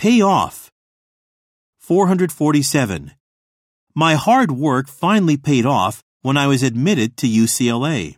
Pay off. 447. My hard work finally paid off when I was admitted to UCLA.